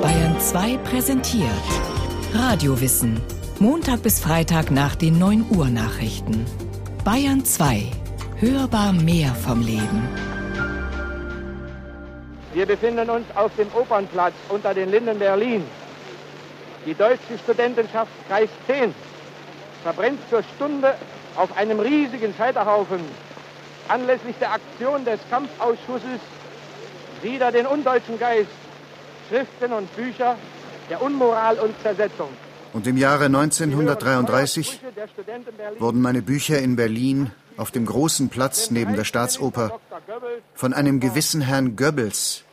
Bayern 2 präsentiert Radiowissen. Montag bis Freitag nach den 9 Uhr Nachrichten. Bayern 2. Hörbar mehr vom Leben. Wir befinden uns auf dem Opernplatz unter den Linden Berlin. Die deutsche Studentenschaft Kreis 10 verbrennt zur Stunde auf einem riesigen Scheiterhaufen anlässlich der Aktion des Kampfausschusses wieder den undeutschen Geist, Schriften und Bücher der Unmoral und Zersetzung. Und im Jahre 1933 wurden meine Bücher in Berlin auf dem großen Platz neben der Staatsoper von einem gewissen Herrn Goebbels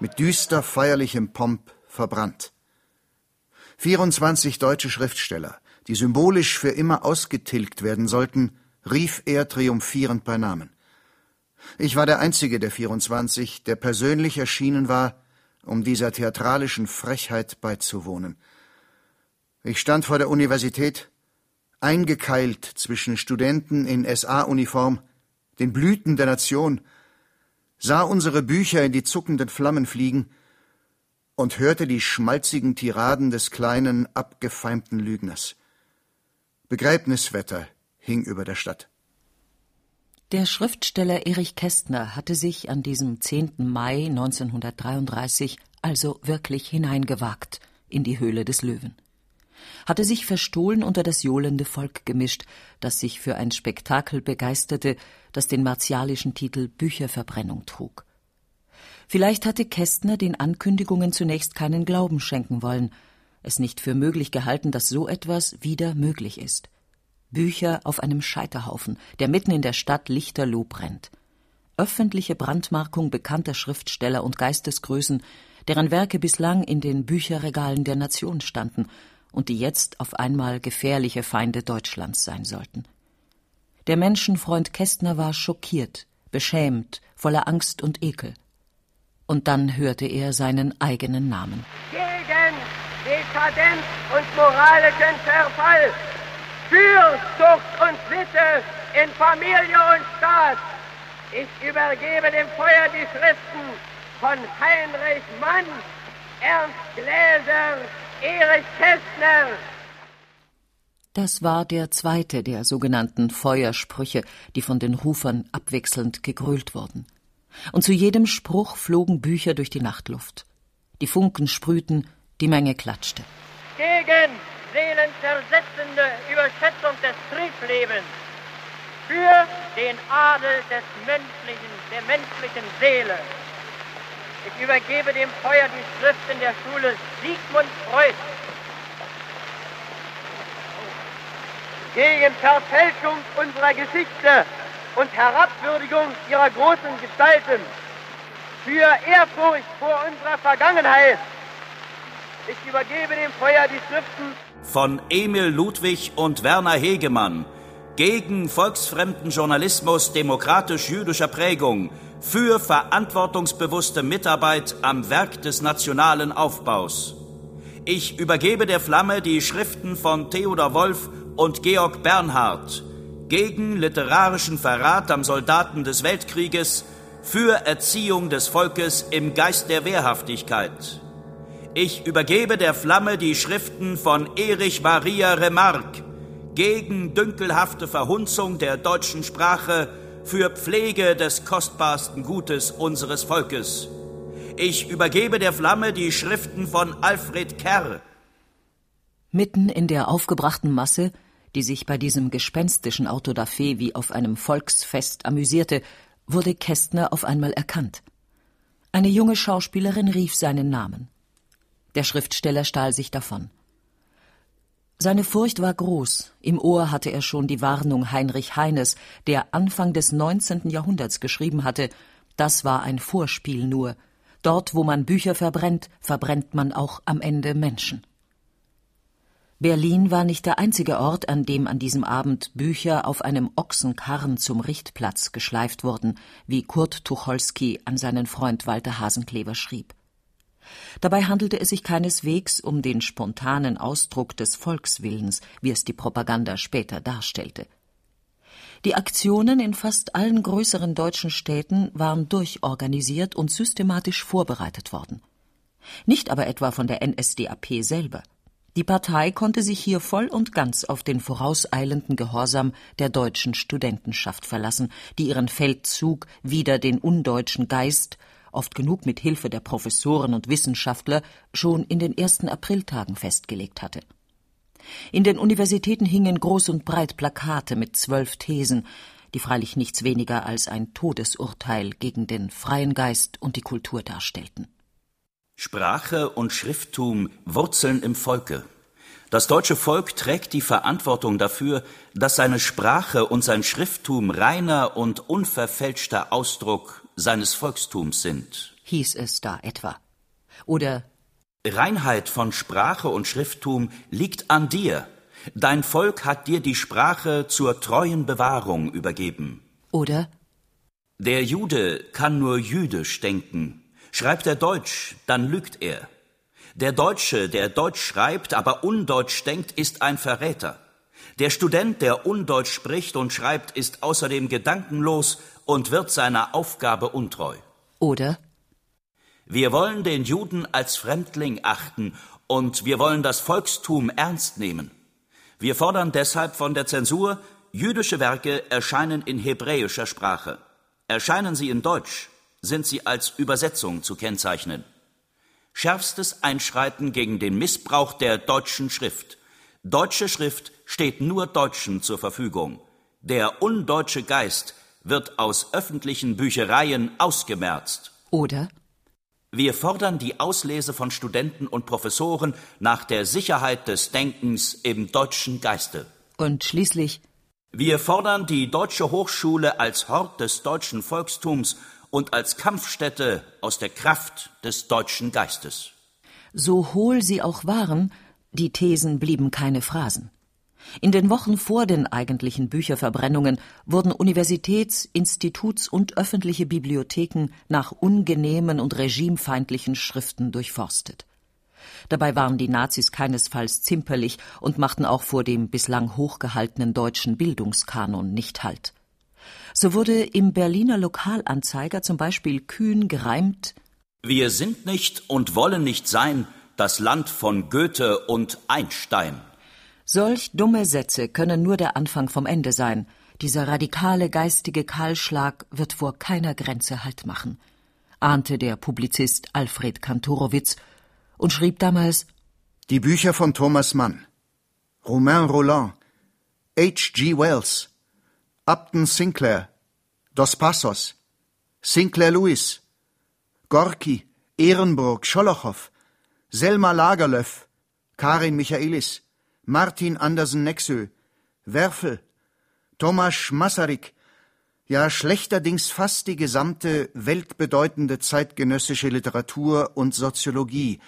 mit düster feierlichem Pomp verbrannt. 24 deutsche Schriftsteller, die symbolisch für immer ausgetilgt werden sollten, rief er triumphierend bei Namen. Ich war der einzige der 24, der persönlich erschienen war, um dieser theatralischen Frechheit beizuwohnen. Ich stand vor der Universität, eingekeilt zwischen Studenten in SA-Uniform, den Blüten der Nation, sah unsere Bücher in die zuckenden Flammen fliegen und hörte die schmalzigen Tiraden des kleinen, abgefeimten Lügners. Begräbniswetter hing über der Stadt. Der Schriftsteller Erich Kästner hatte sich an diesem 10. Mai 1933 also wirklich hineingewagt in die Höhle des Löwen. Hatte sich verstohlen unter das johlende Volk gemischt, das sich für ein Spektakel begeisterte, das den martialischen Titel Bücherverbrennung trug. Vielleicht hatte Kästner den Ankündigungen zunächst keinen Glauben schenken wollen, es nicht für möglich gehalten, dass so etwas wieder möglich ist. Bücher auf einem Scheiterhaufen, der mitten in der Stadt lichterloh brennt. Öffentliche Brandmarkung bekannter Schriftsteller und Geistesgrößen, deren Werke bislang in den Bücherregalen der Nation standen und die jetzt auf einmal gefährliche Feinde Deutschlands sein sollten. Der Menschenfreund Kästner war schockiert, beschämt, voller Angst und Ekel. Und dann hörte er seinen eigenen Namen. Gegen Dekadenz und moralischen Verfall für Zucht und Sitte in Familie und Staat. Ich übergebe dem Feuer die Schriften von Heinrich Mann, Ernst Gläser, Erich Kästner. Das war der zweite der sogenannten Feuersprüche, die von den Rufern abwechselnd gegrölt wurden. Und zu jedem Spruch flogen Bücher durch die Nachtluft. Die Funken sprühten, die Menge klatschte. Gegen seelenzersetzende Überschätzung des Triebslebens, für den Adel des menschlichen, der menschlichen Seele. Ich übergebe dem Feuer die Schriften der Schule Sigmund Freud. Gegen Verfälschung unserer Geschichte und Herabwürdigung ihrer großen Gestalten. Für Ehrfurcht vor unserer Vergangenheit. Ich übergebe dem Feuer die Schriften von Emil Ludwig und Werner Hegemann gegen volksfremden Journalismus demokratisch-jüdischer Prägung für verantwortungsbewusste Mitarbeit am Werk des nationalen Aufbaus. Ich übergebe der Flamme die Schriften von Theodor Wolf und Georg Bernhard gegen literarischen Verrat am Soldaten des Weltkrieges für Erziehung des Volkes im Geist der Wehrhaftigkeit. Ich übergebe der Flamme die Schriften von Erich Maria Remarque gegen dünkelhafte Verhunzung der deutschen Sprache für Pflege des kostbarsten Gutes unseres Volkes. Ich übergebe der Flamme die Schriften von Alfred Kerr. Mitten in der aufgebrachten Masse, die sich bei diesem gespenstischen Autodafé wie auf einem Volksfest amüsierte, wurde Kästner auf einmal erkannt. Eine junge Schauspielerin rief seinen Namen. Der Schriftsteller stahl sich davon. Seine Furcht war groß. Im Ohr hatte er schon die Warnung Heinrich Heines, der Anfang des 19. Jahrhunderts geschrieben hatte, das war ein Vorspiel nur. Dort, wo man Bücher verbrennt, verbrennt man auch am Ende Menschen. Berlin war nicht der einzige Ort, an dem an diesem Abend Bücher auf einem Ochsenkarren zum Richtplatz geschleift wurden, wie Kurt Tucholsky an seinen Freund Walter Hasenkleber schrieb. Dabei handelte es sich keineswegs um den spontanen Ausdruck des Volkswillens, wie es die Propaganda später darstellte. Die Aktionen in fast allen größeren deutschen Städten waren durchorganisiert und systematisch vorbereitet worden. Nicht aber etwa von der NSDAP selber. Die Partei konnte sich hier voll und ganz auf den vorauseilenden Gehorsam der deutschen Studentenschaft verlassen, die ihren Feldzug wider den undeutschen Geist, oft genug mit Hilfe der Professoren und Wissenschaftler, schon in den ersten Apriltagen festgelegt hatte. In den Universitäten hingen groß und breit Plakate mit zwölf Thesen, die freilich nichts weniger als ein Todesurteil gegen den freien Geist und die Kultur darstellten. Sprache und Schrifttum wurzeln im Volke. Das deutsche Volk trägt die Verantwortung dafür, dass seine Sprache und sein Schrifttum reiner und unverfälschter Ausdruck seines Volkstums sind. Hieß es da etwa. Oder Reinheit von Sprache und Schrifttum liegt an dir. Dein Volk hat dir die Sprache zur treuen Bewahrung übergeben. Oder Der Jude kann nur jüdisch denken, Schreibt er Deutsch, dann lügt er. Der Deutsche, der Deutsch schreibt, aber undeutsch denkt, ist ein Verräter. Der Student, der undeutsch spricht und schreibt, ist außerdem gedankenlos und wird seiner Aufgabe untreu. Oder Wir wollen den Juden als Fremdling achten und wir wollen das Volkstum ernst nehmen. Wir fordern deshalb von der Zensur, jüdische Werke erscheinen in hebräischer Sprache. Erscheinen sie in Deutsch, sind sie als Übersetzung zu kennzeichnen. Schärfstes Einschreiten gegen den Missbrauch der deutschen Schrift. Deutsche Schrift steht nur Deutschen zur Verfügung. Der undeutsche Geist wird aus öffentlichen Büchereien ausgemerzt. Oder Wir fordern die Auslese von Studenten und Professoren nach der Sicherheit des Denkens im deutschen Geiste. und schließlich Wir fordern die Deutsche Hochschule als Hort des deutschen Volkstums und als Kampfstätte aus der Kraft des deutschen Geistes. So hohl sie auch waren, die Thesen blieben keine Phrasen. In den Wochen vor den eigentlichen Bücherverbrennungen wurden Universitäts-, Instituts- und öffentliche Bibliotheken nach ungenehmen und regimefeindlichen Schriften durchforstet. Dabei waren die Nazis keinesfalls zimperlich und machten auch vor dem bislang hochgehaltenen deutschen Bildungskanon nicht Halt. So wurde im Berliner Lokalanzeiger zum Beispiel kühn gereimt Wir sind nicht und wollen nicht sein das Land von Goethe und Einstein. Solch dumme Sätze können nur der Anfang vom Ende sein. Dieser radikale geistige Kahlschlag wird vor keiner Grenze Halt machen, ahnte der Publizist Alfred Kantorowitz und schrieb damals Die Bücher von Thomas Mann, Romain Roland, H.G. Wells, Upton Sinclair, Dos Passos, Sinclair Lewis, Gorki, Ehrenburg, Scholochow, Selma Lagerlöf, Karin Michaelis, Martin Andersen Nexö, Werfel, Tomasz Masaryk, ja schlechterdings fast die gesamte weltbedeutende zeitgenössische Literatur und Soziologie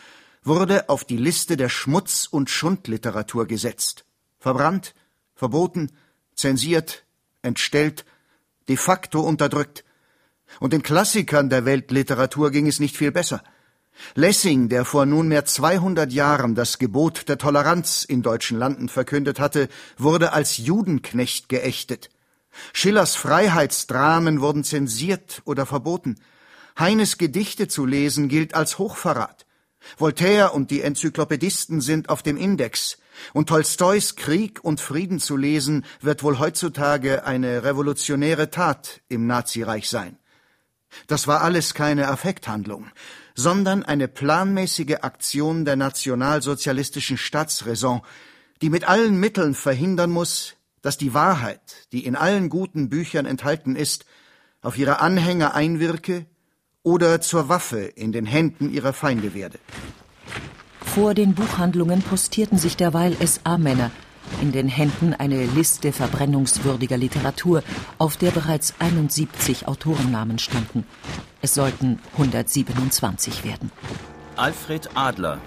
wurde auf die Liste der Schmutz- und Schundliteratur gesetzt, verbrannt, verboten, zensiert, entstellt, de facto unterdrückt. Und den Klassikern der Weltliteratur ging es nicht viel besser. Lessing, der vor nunmehr 200 Jahren das Gebot der Toleranz in deutschen Landen verkündet hatte, wurde als Judenknecht geächtet. Schillers Freiheitsdramen wurden zensiert oder verboten. Heines Gedichte zu lesen gilt als Hochverrat. Voltaire und die Enzyklopädisten sind auf dem Index. Und Tolstois Krieg und Frieden zu lesen, wird wohl heutzutage eine revolutionäre Tat im Nazireich sein. Das war alles keine Affekthandlung, sondern eine planmäßige Aktion der nationalsozialistischen Staatsräson, die mit allen Mitteln verhindern muss, dass die Wahrheit, die in allen guten Büchern enthalten ist, auf ihre Anhänger einwirke oder zur Waffe in den Händen ihrer Feinde werde. Vor den Buchhandlungen postierten sich derweil SA-Männer, in den Händen eine Liste verbrennungswürdiger Literatur, auf der bereits 71 Autorennamen standen. Es sollten 127 werden. Alfred Adler,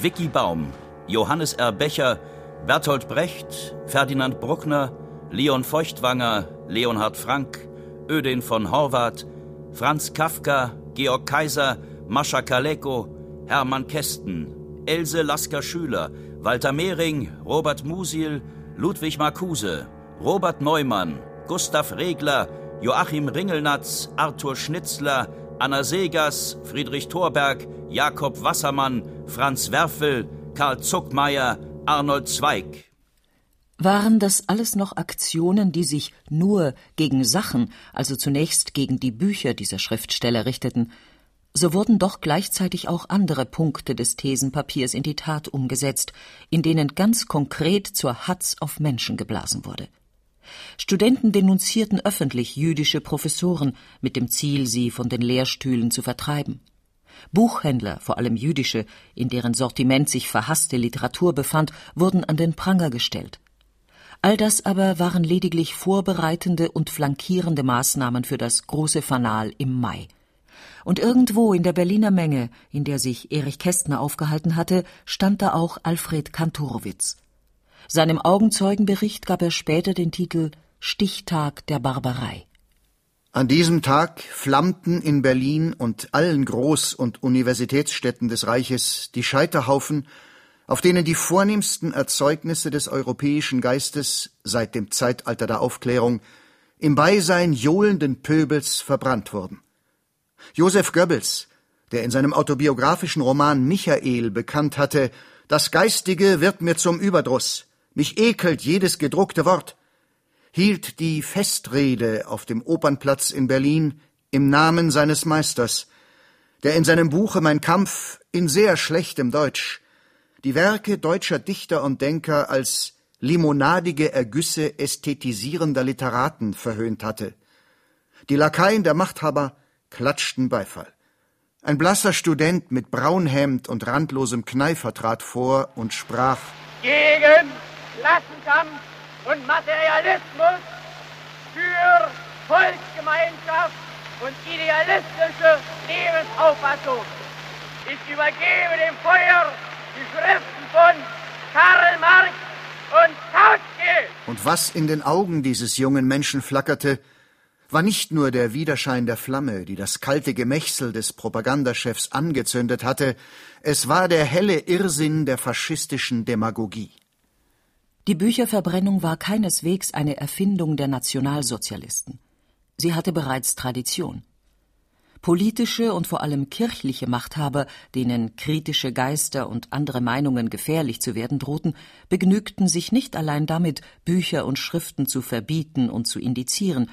Vicky Baum, Johannes R. Becher, Bertolt Brecht, Ferdinand Bruckner, Leon Feuchtwanger, Leonhard Frank, Ödin von Horvath, Franz Kafka, Georg Kaiser, Mascha Kaleko, Hermann Kästen, Else Lasker-Schüler, Walter Mehring, Robert Musil, Ludwig Marcuse, Robert Neumann, Gustav Regler, Joachim Ringelnatz, Arthur Schnitzler, Anna Segers, Friedrich Thorberg, Jakob Wassermann, Franz Werfel, Karl Zuckmeier, Arnold Zweig. Waren das alles noch Aktionen, die sich nur gegen Sachen, also zunächst gegen die Bücher dieser Schriftsteller richteten, so wurden doch gleichzeitig auch andere Punkte des Thesenpapiers in die Tat umgesetzt, in denen ganz konkret zur Hatz auf Menschen geblasen wurde. Studenten denunzierten öffentlich jüdische Professoren mit dem Ziel, sie von den Lehrstühlen zu vertreiben. Buchhändler, vor allem jüdische, in deren Sortiment sich verhasste Literatur befand, wurden an den Pranger gestellt. All das aber waren lediglich vorbereitende und flankierende Maßnahmen für das große Fanal im Mai. Und irgendwo in der Berliner Menge, in der sich Erich Kästner aufgehalten hatte, stand da auch Alfred Kantorowitz. Seinem Augenzeugenbericht gab er später den Titel Stichtag der Barbarei. An diesem Tag flammten in Berlin und allen Groß- und Universitätsstädten des Reiches die Scheiterhaufen, auf denen die vornehmsten Erzeugnisse des europäischen Geistes seit dem Zeitalter der Aufklärung im Beisein johlenden Pöbels verbrannt wurden. Joseph Goebbels, der in seinem autobiografischen Roman Michael bekannt hatte, das Geistige wird mir zum Überdruss, mich ekelt jedes gedruckte Wort, hielt die Festrede auf dem Opernplatz in Berlin im Namen seines Meisters, der in seinem Buche Mein Kampf in sehr schlechtem Deutsch die Werke deutscher Dichter und Denker als limonadige Ergüsse ästhetisierender Literaten verhöhnt hatte. Die Lakaien der Machthaber klatschten Beifall. Ein blasser Student mit Braunhemd und randlosem Kneifer trat vor und sprach Gegen Klassenkampf und Materialismus für Volksgemeinschaft und idealistische Lebensauffassung. Ich übergebe dem Feuer die Schriften von Karl Marx und Kautsky. Und was in den Augen dieses jungen Menschen flackerte, war nicht nur der Widerschein der Flamme, die das kalte Gemächsel des Propagandachefs angezündet hatte, es war der helle Irrsinn der faschistischen Demagogie. Die Bücherverbrennung war keineswegs eine Erfindung der Nationalsozialisten. Sie hatte bereits Tradition. Politische und vor allem kirchliche Machthaber, denen kritische Geister und andere Meinungen gefährlich zu werden drohten, begnügten sich nicht allein damit, Bücher und Schriften zu verbieten und zu indizieren,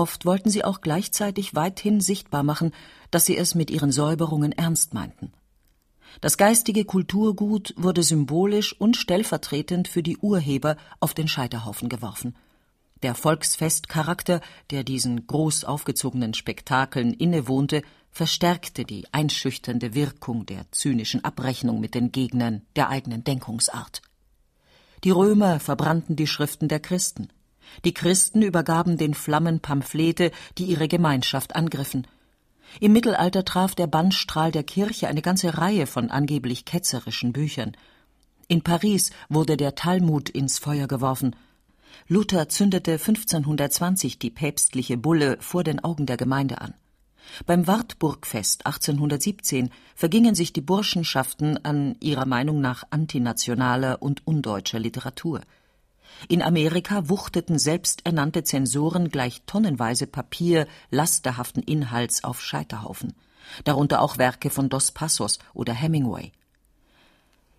oft wollten sie auch gleichzeitig weithin sichtbar machen, dass sie es mit ihren Säuberungen ernst meinten. Das geistige Kulturgut wurde symbolisch und stellvertretend für die Urheber auf den Scheiterhaufen geworfen. Der Volksfestcharakter, der diesen groß aufgezogenen Spektakeln innewohnte, verstärkte die einschüchternde Wirkung der zynischen Abrechnung mit den Gegnern der eigenen Denkungsart. Die Römer verbrannten die Schriften der Christen. Die Christen übergaben den Flammen Pamphlete, die ihre Gemeinschaft angriffen – im Mittelalter traf der Bannstrahl der Kirche eine ganze Reihe von angeblich ketzerischen Büchern. In Paris wurde der Talmud ins Feuer geworfen. Luther zündete 1520 die päpstliche Bulle vor den Augen der Gemeinde an. Beim Wartburgfest 1817 vergingen sich die Burschenschaften an ihrer Meinung nach antinationaler und undeutscher Literatur. In Amerika wuchteten selbsternannte Zensoren gleich tonnenweise Papier lasterhaften Inhalts auf Scheiterhaufen, darunter auch Werke von Dos Passos oder Hemingway.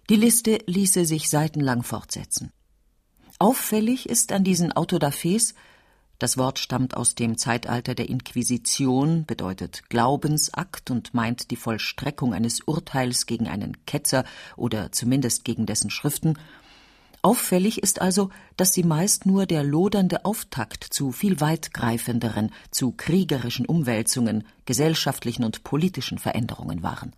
Die Liste ließe sich seitenlang fortsetzen. Auffällig ist an diesen Autodafés, das Wort stammt aus dem Zeitalter der Inquisition, bedeutet Glaubensakt und meint die Vollstreckung eines Urteils gegen einen Ketzer oder zumindest gegen dessen Schriften, Auffällig ist also, dass sie meist nur der lodernde Auftakt zu viel weitgreifenderen, zu kriegerischen Umwälzungen, gesellschaftlichen und politischen Veränderungen waren.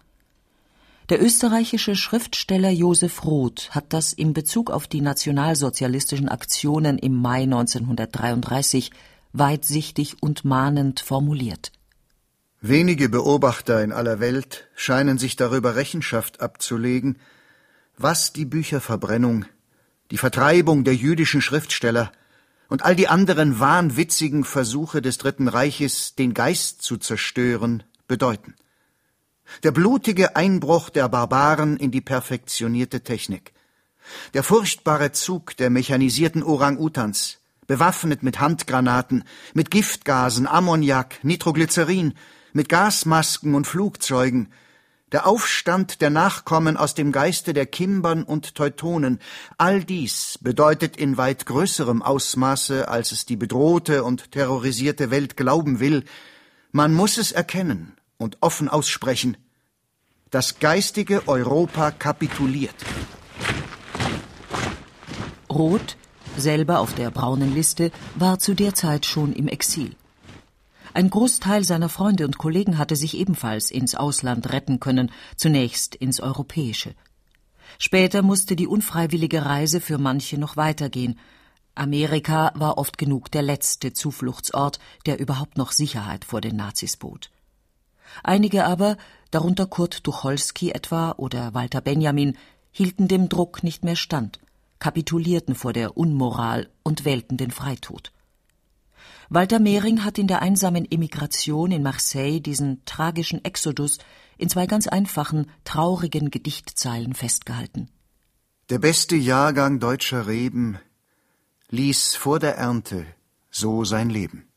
Der österreichische Schriftsteller Josef Roth hat das in Bezug auf die nationalsozialistischen Aktionen im Mai 1933 weitsichtig und mahnend formuliert. Wenige Beobachter in aller Welt scheinen sich darüber Rechenschaft abzulegen, was die Bücherverbrennung die Vertreibung der jüdischen Schriftsteller und all die anderen wahnwitzigen Versuche des Dritten Reiches, den Geist zu zerstören, bedeuten. Der blutige Einbruch der Barbaren in die perfektionierte Technik. Der furchtbare Zug der mechanisierten Orang-Utans, bewaffnet mit Handgranaten, mit Giftgasen, Ammoniak, Nitroglycerin, mit Gasmasken und Flugzeugen, der Aufstand der Nachkommen aus dem Geiste der Kimbern und Teutonen, all dies bedeutet in weit größerem Ausmaße, als es die bedrohte und terrorisierte Welt glauben will, man muss es erkennen und offen aussprechen, das geistige Europa kapituliert. Roth, selber auf der braunen Liste, war zu der Zeit schon im Exil. Ein Großteil seiner Freunde und Kollegen hatte sich ebenfalls ins Ausland retten können, zunächst ins Europäische. Später musste die unfreiwillige Reise für manche noch weitergehen. Amerika war oft genug der letzte Zufluchtsort, der überhaupt noch Sicherheit vor den Nazis bot. Einige aber, darunter Kurt Tucholsky etwa oder Walter Benjamin, hielten dem Druck nicht mehr stand, kapitulierten vor der Unmoral und wählten den Freitod. Walter Mehring hat in der einsamen Emigration in Marseille diesen tragischen Exodus in zwei ganz einfachen, traurigen Gedichtzeilen festgehalten. Der beste Jahrgang deutscher Reben ließ vor der Ernte so sein Leben.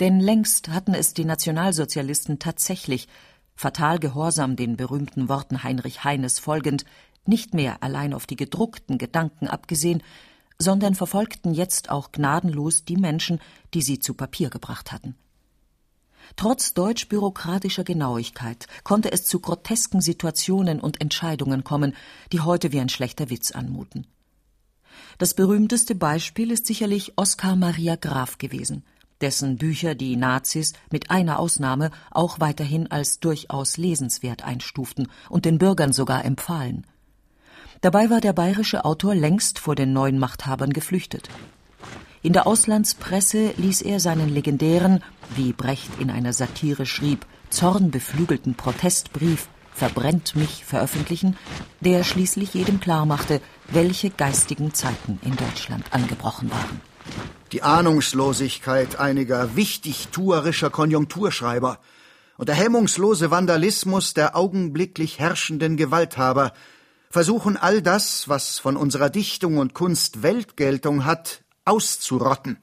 Denn längst hatten es die Nationalsozialisten tatsächlich, fatal gehorsam den berühmten Worten Heinrich Heines folgend, nicht mehr allein auf die gedruckten Gedanken abgesehen, sondern verfolgten jetzt auch gnadenlos die Menschen, die sie zu Papier gebracht hatten. Trotz deutsch-bürokratischer Genauigkeit konnte es zu grotesken Situationen und Entscheidungen kommen, die heute wie ein schlechter Witz anmuten. Das berühmteste Beispiel ist sicherlich Oskar Maria Graf gewesen, dessen Bücher die Nazis mit einer Ausnahme auch weiterhin als durchaus lesenswert einstuften und den Bürgern sogar empfahlen. Dabei war der bayerische Autor längst vor den neuen Machthabern geflüchtet. In der Auslandspresse ließ er seinen legendären, wie Brecht in einer Satire schrieb, zornbeflügelten Protestbrief Verbrennt mich veröffentlichen, der schließlich jedem klarmachte, welche geistigen Zeiten in Deutschland angebrochen waren. Die Ahnungslosigkeit einiger wichtigtuerischer Konjunkturschreiber und der hemmungslose Vandalismus der augenblicklich herrschenden Gewalthaber versuchen all das, was von unserer Dichtung und Kunst Weltgeltung hat, auszurotten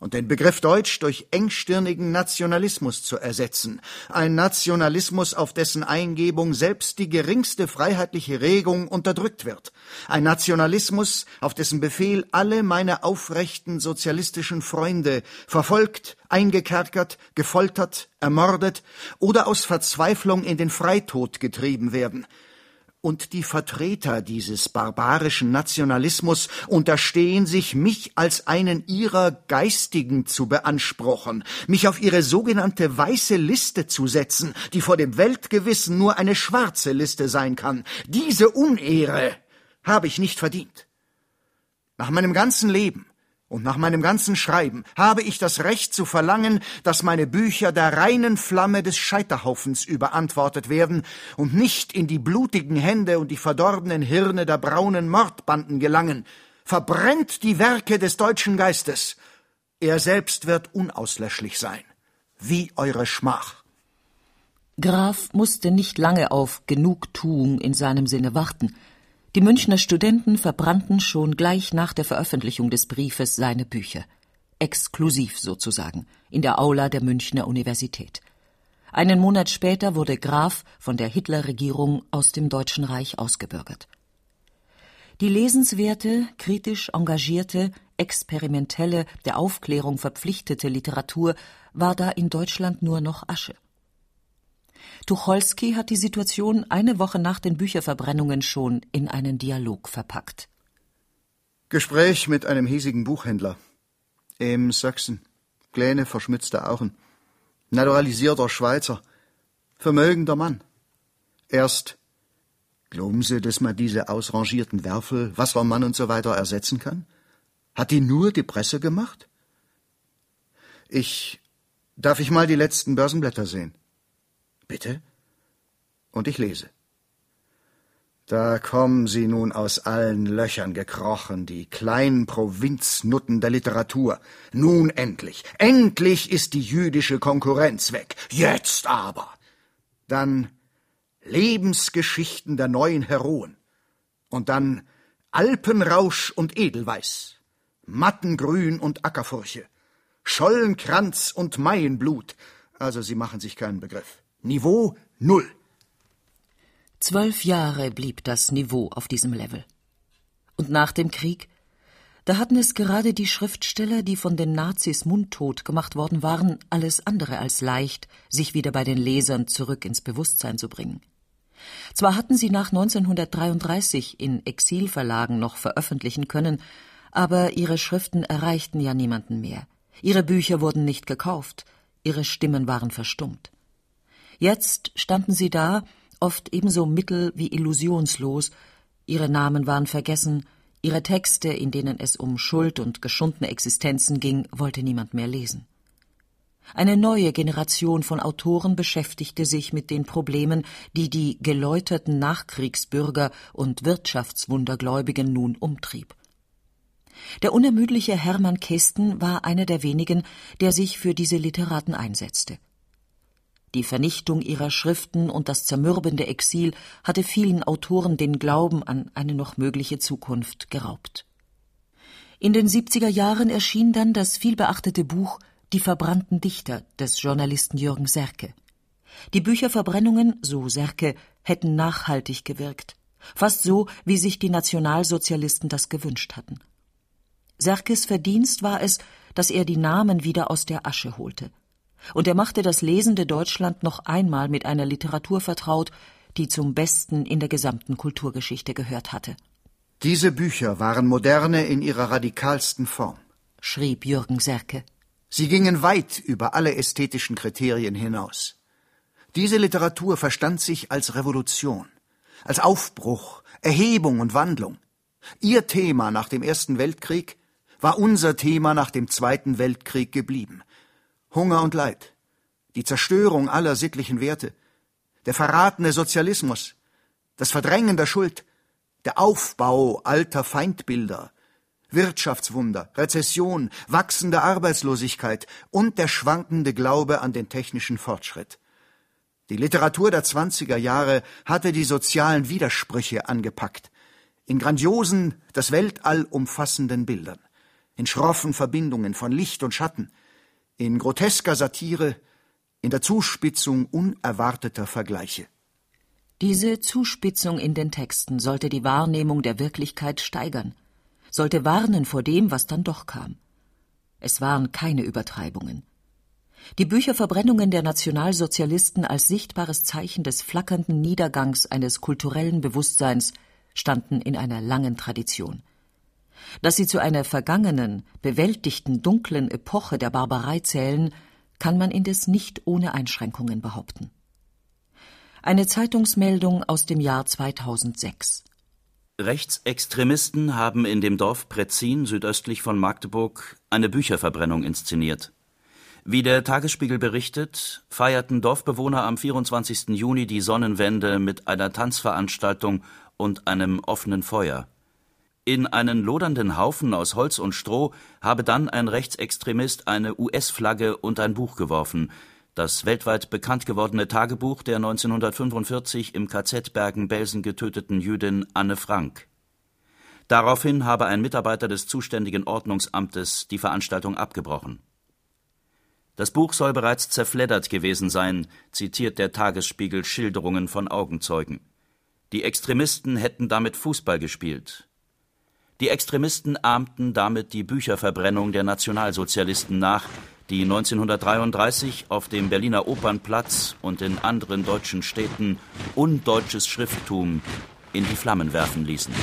und den Begriff Deutsch durch engstirnigen Nationalismus zu ersetzen, ein Nationalismus, auf dessen Eingebung selbst die geringste freiheitliche Regung unterdrückt wird, ein Nationalismus, auf dessen Befehl alle meine aufrechten sozialistischen Freunde verfolgt, eingekerkert, gefoltert, ermordet oder aus Verzweiflung in den Freitod getrieben werden, und die Vertreter dieses barbarischen Nationalismus unterstehen sich, mich als einen ihrer Geistigen zu beanspruchen, mich auf ihre sogenannte weiße Liste zu setzen, die vor dem Weltgewissen nur eine schwarze Liste sein kann. Diese Unehre habe ich nicht verdient. Nach meinem ganzen Leben und nach meinem ganzen Schreiben habe ich das Recht zu verlangen, dass meine Bücher der reinen Flamme des Scheiterhaufens überantwortet werden und nicht in die blutigen Hände und die verdorbenen Hirne der braunen Mordbanden gelangen. Verbrennt die Werke des deutschen Geistes. Er selbst wird unauslöschlich sein. Wie eure Schmach. Graf musste nicht lange auf Genugtuung in seinem Sinne warten. Die Münchner Studenten verbrannten schon gleich nach der Veröffentlichung des Briefes seine Bücher. Exklusiv sozusagen, in der Aula der Münchner Universität. Einen Monat später wurde Graf von der Hitlerregierung aus dem Deutschen Reich ausgebürgert. Die lesenswerte, kritisch engagierte, experimentelle, der Aufklärung verpflichtete Literatur war da in Deutschland nur noch Asche. Tucholsky hat die Situation eine Woche nach den Bücherverbrennungen schon in einen Dialog verpackt. Gespräch mit einem hiesigen Buchhändler. Im Sachsen. Kleine, verschmitzte Augen. Naturalisierter Schweizer. Vermögender Mann. Erst, glauben Sie, dass man diese ausrangierten Werfel, Wassermann und so weiter ersetzen kann? Hat die nur die Presse gemacht? Ich, darf ich mal die letzten Börsenblätter sehen? Bitte? Und ich lese. Da kommen sie nun aus allen Löchern gekrochen, die kleinen Provinznutten der Literatur. Nun endlich, endlich ist die jüdische Konkurrenz weg. Jetzt aber. Dann Lebensgeschichten der neuen Heroen. Und dann Alpenrausch und Edelweiß, Mattengrün und Ackerfurche, Schollenkranz und Maienblut, Also Sie machen sich keinen Begriff. Niveau null. Zwölf Jahre blieb das Niveau auf diesem Level. Und nach dem Krieg? Da hatten es gerade die Schriftsteller, die von den Nazis mundtot gemacht worden waren, alles andere als leicht, sich wieder bei den Lesern zurück ins Bewusstsein zu bringen. Zwar hatten sie nach 1933 in Exilverlagen noch veröffentlichen können, aber ihre Schriften erreichten ja niemanden mehr. Ihre Bücher wurden nicht gekauft, ihre Stimmen waren verstummt. Jetzt standen sie da, oft ebenso mittel- wie illusionslos, ihre Namen waren vergessen, ihre Texte, in denen es um Schuld und geschundene Existenzen ging, wollte niemand mehr lesen. Eine neue Generation von Autoren beschäftigte sich mit den Problemen, die die geläuterten Nachkriegsbürger und Wirtschaftswundergläubigen nun umtrieb. Der unermüdliche Hermann Kästen war einer der wenigen, der sich für diese Literaten einsetzte. Die Vernichtung ihrer Schriften und das zermürbende Exil hatte vielen Autoren den Glauben an eine noch mögliche Zukunft geraubt. In den 70er Jahren erschien dann das vielbeachtete Buch Die verbrannten Dichter des Journalisten Jürgen Serke. Die Bücherverbrennungen, so Serke, hätten nachhaltig gewirkt, fast so, wie sich die Nationalsozialisten das gewünscht hatten. Serkes Verdienst war es, dass er die Namen wieder aus der Asche holte. Und er machte das lesende Deutschland noch einmal mit einer Literatur vertraut, die zum Besten in der gesamten Kulturgeschichte gehört hatte. Diese Bücher waren moderne in ihrer radikalsten Form, schrieb Jürgen Serke. Sie gingen weit über alle ästhetischen Kriterien hinaus. Diese Literatur verstand sich als Revolution, als Aufbruch, Erhebung und Wandlung. Ihr Thema nach dem Ersten Weltkrieg war unser Thema nach dem Zweiten Weltkrieg geblieben. Hunger und Leid, die Zerstörung aller sittlichen Werte, der verratene Sozialismus, das Verdrängen der Schuld, der Aufbau alter Feindbilder, Wirtschaftswunder, Rezession, wachsende Arbeitslosigkeit und der schwankende Glaube an den technischen Fortschritt. Die Literatur der 20er Jahre hatte die sozialen Widersprüche angepackt, in grandiosen, das Weltall umfassenden Bildern in schroffen Verbindungen von Licht und Schatten, in grotesker Satire, in der Zuspitzung unerwarteter Vergleiche. Diese Zuspitzung in den Texten sollte die Wahrnehmung der Wirklichkeit steigern, sollte warnen vor dem, was dann doch kam. Es waren keine Übertreibungen. Die Bücherverbrennungen der Nationalsozialisten als sichtbares Zeichen des flackernden Niedergangs eines kulturellen Bewusstseins standen in einer langen Tradition. Dass sie zu einer vergangenen, bewältigten, dunklen Epoche der Barbarei zählen, kann man indes nicht ohne Einschränkungen behaupten. Eine Zeitungsmeldung aus dem Jahr 2006. Rechtsextremisten haben in dem Dorf Pretzin südöstlich von Magdeburg eine Bücherverbrennung inszeniert. Wie der Tagesspiegel berichtet, feierten Dorfbewohner am 24. Juni die Sonnenwende mit einer Tanzveranstaltung und einem offenen Feuer. In einen lodernden Haufen aus Holz und Stroh habe dann ein Rechtsextremist eine US-Flagge und ein Buch geworfen, das weltweit bekannt gewordene Tagebuch der 1945 im KZ Bergen-Belsen getöteten Jüdin Anne Frank. Daraufhin habe ein Mitarbeiter des zuständigen Ordnungsamtes die Veranstaltung abgebrochen. Das Buch soll bereits zerfleddert gewesen sein, zitiert der Tagesspiegel Schilderungen von Augenzeugen. Die Extremisten hätten damit Fußball gespielt. Die Extremisten ahmten damit die Bücherverbrennung der Nationalsozialisten nach, die 1933 auf dem Berliner Opernplatz und in anderen deutschen Städten undeutsches Schrifttum in die Flammen werfen ließen